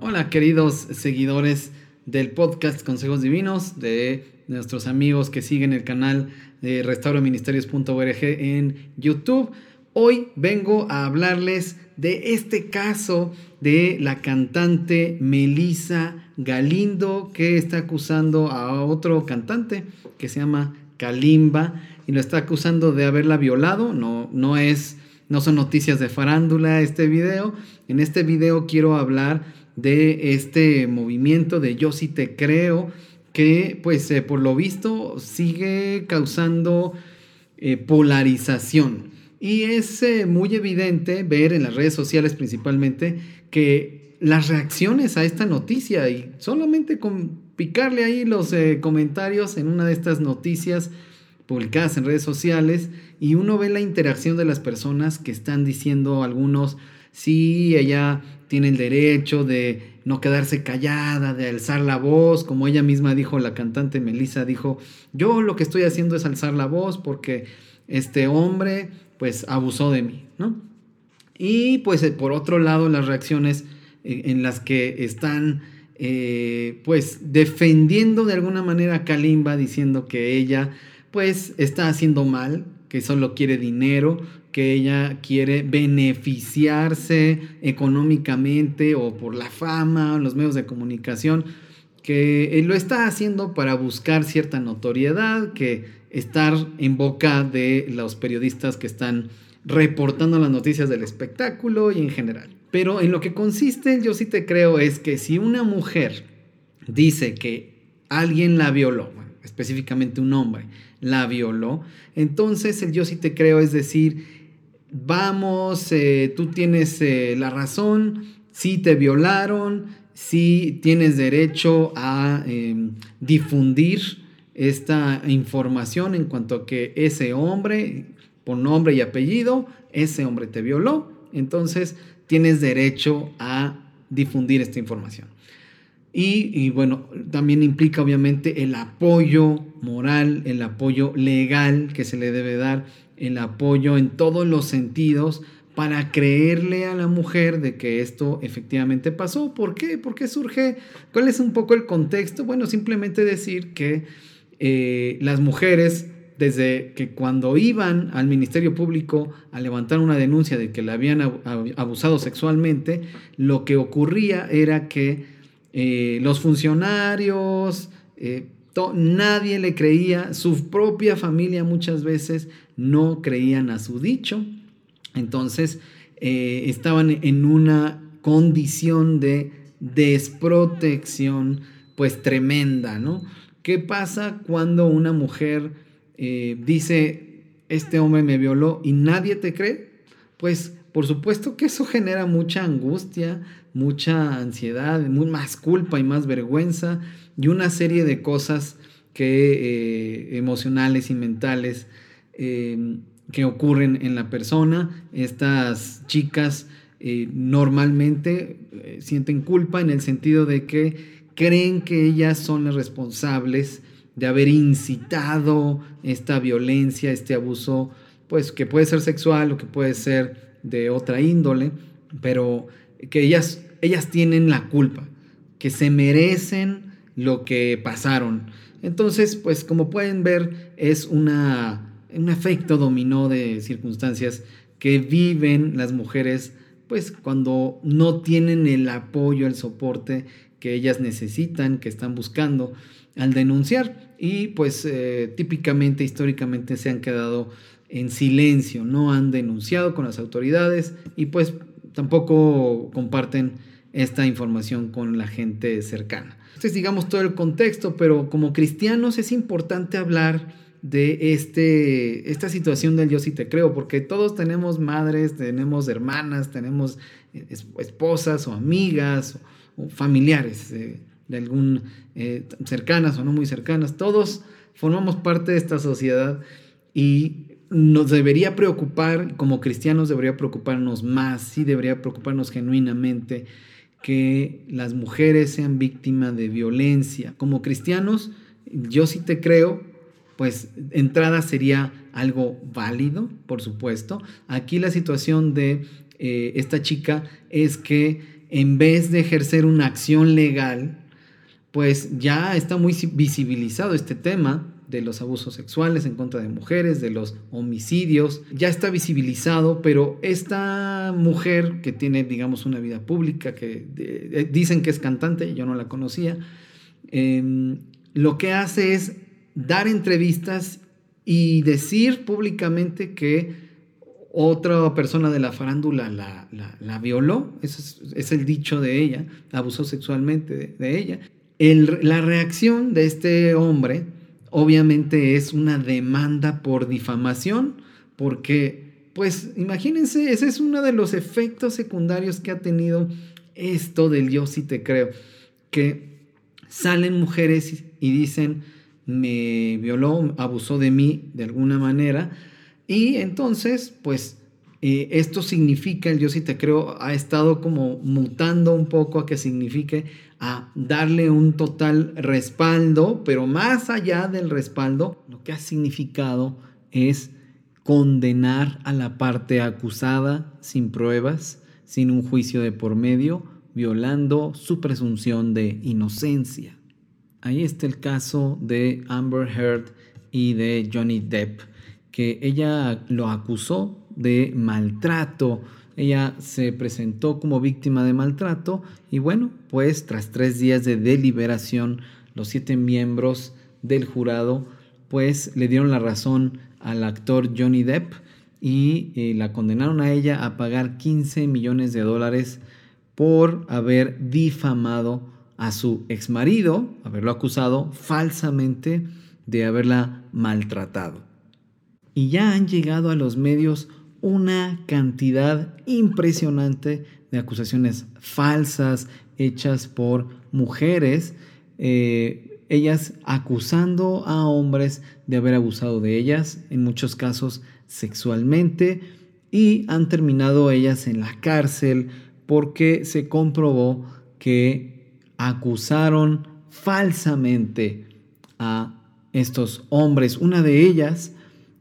Hola queridos seguidores del podcast Consejos Divinos, de nuestros amigos que siguen el canal de restauraministerios.org en YouTube. Hoy vengo a hablarles de este caso de la cantante Melissa Galindo que está acusando a otro cantante que se llama Kalimba y lo está acusando de haberla violado. No, no es, no son noticias de farándula este video. En este video quiero hablar de este movimiento de yo sí te creo, que pues eh, por lo visto sigue causando eh, polarización. Y es eh, muy evidente ver en las redes sociales principalmente que las reacciones a esta noticia y solamente con picarle ahí los comentarios en una de estas noticias publicadas en redes sociales y uno ve la interacción de las personas que están diciendo algunos, sí, ella tiene el derecho de no quedarse callada, de alzar la voz, como ella misma dijo, la cantante Melissa dijo, yo lo que estoy haciendo es alzar la voz porque este hombre pues abusó de mí, ¿no? Y pues eh, por otro lado las reacciones eh, en las que están eh, pues defendiendo de alguna manera a Kalimba diciendo que ella pues está haciendo mal, que solo quiere dinero, que ella quiere beneficiarse económicamente o por la fama o los medios de comunicación, que lo está haciendo para buscar cierta notoriedad, que estar en boca de los periodistas que están reportando las noticias del espectáculo y en general. Pero en lo que consiste, yo sí te creo, es que si una mujer dice que alguien la violó, específicamente un hombre, la violó, entonces el yo sí te creo es decir, vamos, eh, tú tienes eh, la razón, sí te violaron, sí tienes derecho a em, difundir esta información en cuanto a que ese hombre, por nombre y apellido, ese hombre te violó, entonces tienes derecho a difundir esta información. Y, bueno, también implica obviamente el apoyo moral, el apoyo legal que se le debe dar, el apoyo en todos los sentidos para creerle a la mujer de que esto efectivamente pasó. ¿Por qué? ¿Por qué surge? ¿Cuál es un poco el contexto? Bueno, simplemente decir que eh, las mujeres, desde que cuando iban al Ministerio Público a levantar una denuncia de que la habían abusado sexualmente, lo que ocurría era que eh, los funcionarios, eh, nadie le creía, su propia familia muchas veces no creían a su dicho, entonces estaban en una condición de desprotección pues tremenda, ¿no? ¿Qué pasa cuando una mujer dice, este hombre me violó y nadie te cree? Pues por supuesto que eso genera mucha angustia, mucha ansiedad, más culpa y más vergüenza y una serie de cosas que, eh, emocionales y mentales em, que ocurren en la persona. Estas chicas eh, normalmente eh, sienten culpa en el sentido de que creen que ellas son las responsables de haber incitado esta violencia, este abuso, pues que puede ser sexual o que puede ser de otra índole, pero que ellas, ellas tienen la culpa, que se merecen lo que pasaron. Entonces, pues como pueden ver, es una, un efecto dominó de circunstancias que viven las mujeres, pues cuando no tienen el apoyo, el soporte que ellas necesitan, que están buscando al denunciar. Y pues eh, típicamente, históricamente se han quedado en silencio, no han denunciado con las autoridades y pues tampoco comparten esta información con la gente cercana. Este es, digamos, todo el contexto, pero como cristianos es importante hablar de este, esta situación del yo sí te creo, porque todos tenemos madres, tenemos hermanas, tenemos esposas o amigas familiares de, algún eh, cercanas o no muy cercanas, todos formamos parte de esta sociedad y nos debería preocupar, como cristianos debería preocuparnos más, sí debería preocuparnos genuinamente que las mujeres sean víctimas de violencia. Como cristianos, yo sí te creo, pues entrada sería algo válido, por supuesto. Aquí la situación de eh, esta chica es que en vez de ejercer una acción legal, pues ya está muy visibilizado este tema de los abusos sexuales en contra de mujeres, de los homicidios, ya está visibilizado, pero esta mujer que tiene, digamos, una vida pública, que eh, dicen que es cantante, yo no la conocía, em, lo que hace es dar entrevistas y decir públicamente que otra persona de la farándula la, violó, eso es, el dicho de ella, abusó sexualmente de, ella. la reacción de este hombre obviamente es una demanda por difamación, porque, pues imagínense, ese es uno de los efectos secundarios que ha tenido esto del yo sí te creo, que salen mujeres y dicen, me violó, abusó de mí de alguna manera, y entonces, pues eh, esto significa, el yo sí te creo, ha estado como mutando un poco a que signifique a darle un total respaldo, pero más allá del respaldo, lo que ha significado es condenar a la parte acusada sin pruebas, sin un juicio de por medio, violando su presunción de inocencia. Ahí está el caso de Amber Heard y de Johnny Depp que ella lo acusó de maltrato. Ella se presentó como víctima de maltrato y bueno, pues tras tres días de deliberación, los siete miembros del jurado pues le dieron la razón al actor Johnny Depp y eh, la condenaron a ella a pagar 15 millones de dólares por haber difamado a su exmarido, haberlo acusado falsamente de haberla maltratado y ya han llegado a los medios una cantidad impresionante de acusaciones falsas hechas por mujeres, eh, ellas acusando a hombres de haber abusado de ellas, en muchos casos sexualmente, y han terminado ellas en la cárcel porque se comprobó que acusaron falsamente a estos hombres. Una de ellas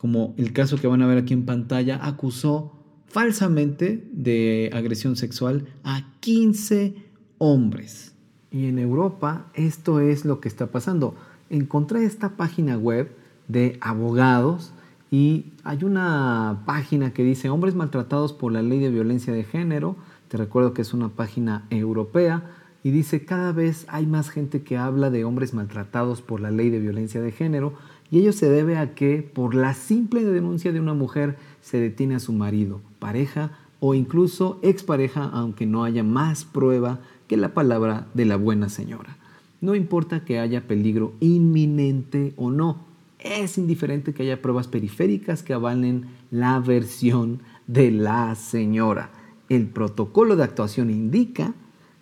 como el caso que van a ver aquí en pantalla, acusó falsamente de agresión sexual a 15 hombres. Y en Europa esto es lo que está pasando. Encontré esta página web de abogados y hay una página que dice hombres maltratados por la ley de violencia de género. Te recuerdo que es una página europea y dice cada vez hay más gente que habla de hombres maltratados por la ley de violencia de género y ello se debe a que por la simple denuncia de una mujer se detiene a su marido, pareja o incluso expareja, aunque no haya más prueba que la palabra de la buena señora. No importa que haya peligro inminente o no, es indiferente que haya pruebas periféricas que avalen la versión de la señora. El protocolo de actuación indica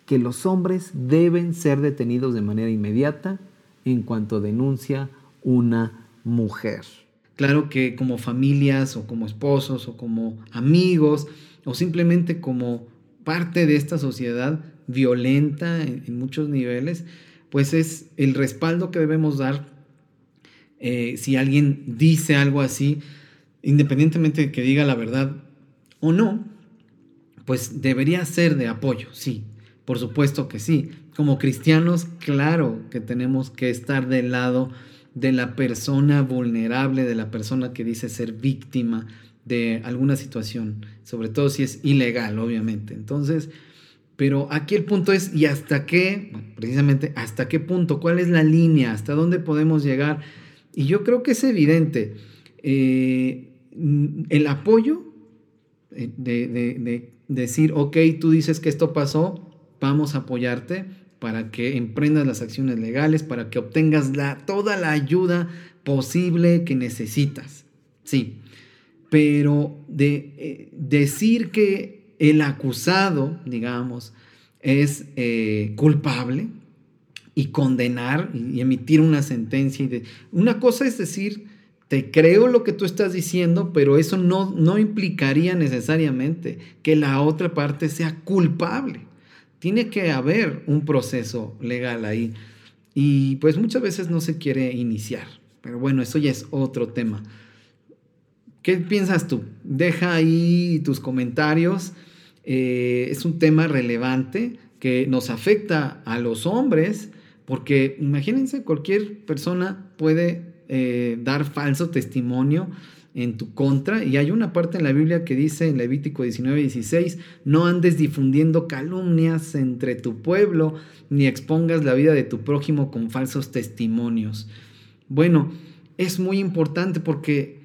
que los hombres deben ser detenidos de manera inmediata en cuanto denuncia una mujer. Claro que como familias o como esposos o como amigos o simplemente como parte de esta sociedad violenta en, muchos niveles, pues es el respaldo que debemos dar eh, si alguien dice algo así, independientemente de que diga la verdad o no, pues debería ser de apoyo, sí, por supuesto que sí. Como cristianos, claro que tenemos que estar del lado de la persona vulnerable, de la persona que dice ser víctima de alguna situación, sobre todo si es ilegal, obviamente. Entonces, pero aquí el punto es, ¿y hasta qué? precisamente, ¿hasta qué punto? ¿Cuál es la línea? ¿Hasta dónde podemos llegar? Y yo creo que es evidente. Eh, el apoyo eh, de, de decir, ok, tú dices que esto pasó, vamos a apoyarte, para que emprendas las acciones legales, para que obtengas la, toda la ayuda posible que necesitas. Sí, pero de eh, decir que el acusado, digamos, es eh, culpable y condenar y emitir una sentencia. De, una cosa es decir te creo lo que tú estás diciendo, pero eso no, no implicaría necesariamente que la otra parte sea culpable. Tiene que haber un proceso legal ahí. Y pues muchas veces no se quiere iniciar. Pero bueno, eso ya es otro tema. ¿Qué piensas tú? Deja ahí tus comentarios. Eh, es un tema relevante que nos afecta a los hombres, porque imagínense, cualquier persona puede eh, dar falso testimonio en tu contra. Y hay una parte en la Biblia que dice en Levítico 19, 16, no andes difundiendo calumnias entre tu pueblo, ni expongas la vida de tu prójimo con falsos testimonios. Bueno, es muy importante porque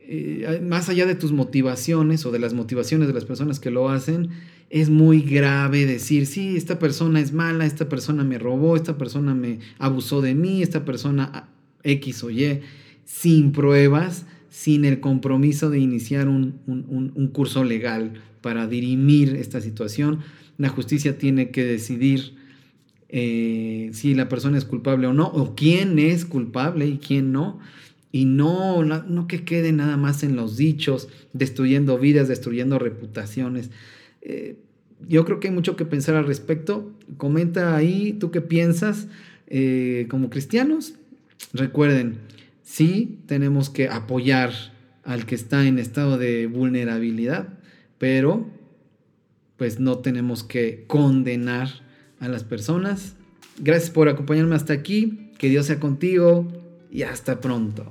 eh, más allá de tus motivaciones o de las motivaciones de las personas que lo hacen, es muy grave decir, sí, esta persona es mala, esta persona me robó, esta persona me abusó de mí, esta persona X o Y, sin pruebas, sin el compromiso de iniciar un, curso legal para dirimir esta situación. La justicia tiene que decidir eh, si la persona es culpable o no, o quién es culpable y quién no. Y no, no, que quede nada más en los dichos, destruyendo vidas, destruyendo reputaciones. Eh, yo creo que hay mucho que pensar al respecto. Comenta ahí tú qué piensas eh, como cristianos Recuerden, sí tenemos que apoyar al que está en estado de vulnerabilidad, pero pues no tenemos que condenar a las personas. Gracias por acompañarme hasta aquí, que Dios sea contigo y hasta pronto.